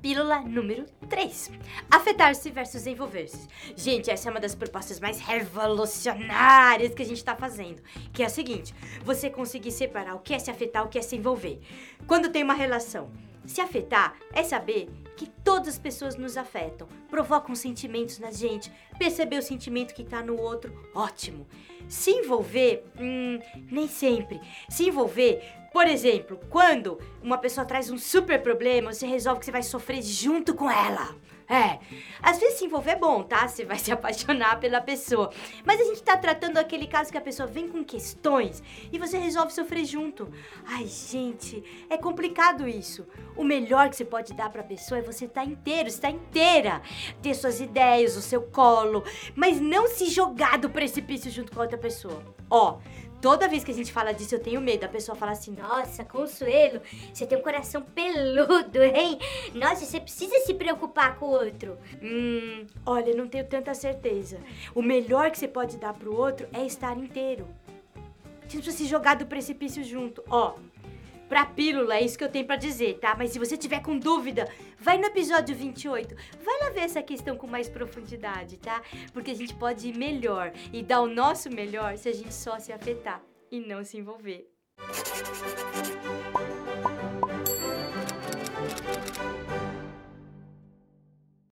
Pílula número 3. Afetar-se versus envolver-se. Gente, essa é uma das propostas mais revolucionárias que a gente tá fazendo. Que é a seguinte: você conseguir separar o que é se afetar, o que é se envolver. Quando tem uma relação, se afetar é saber que todas as pessoas nos afetam, provocam sentimentos na gente, perceber o sentimento que tá no outro, ótimo. Se envolver, hum, nem sempre. Se envolver, por exemplo, quando uma pessoa traz um super problema, você resolve que você vai sofrer junto com ela. É, às vezes se envolver é bom, tá? Você vai se apaixonar pela pessoa. Mas a gente tá tratando aquele caso que a pessoa vem com questões e você resolve sofrer junto. Ai, gente, é complicado isso. O melhor que você pode dar pra pessoa é você estar tá inteiro, estar inteira. Ter suas ideias, o seu colo, mas não se jogar do precipício junto com a outra pessoa. Ó, Toda vez que a gente fala disso, eu tenho medo. A pessoa fala assim: Nossa, Consuelo, você tem um coração peludo, hein? Nossa, você precisa se preocupar com o outro. Hum, olha, não tenho tanta certeza. O melhor que você pode dar pro outro é estar inteiro. Você não precisa se jogar do precipício junto. Ó, pra pílula, é isso que eu tenho para dizer, tá? Mas se você tiver com dúvida, vai no episódio 28. Vai lá ver essa questão com mais profundidade, tá? Porque a gente pode ir melhor e dar o nosso melhor se a gente só se afetar e não se envolver.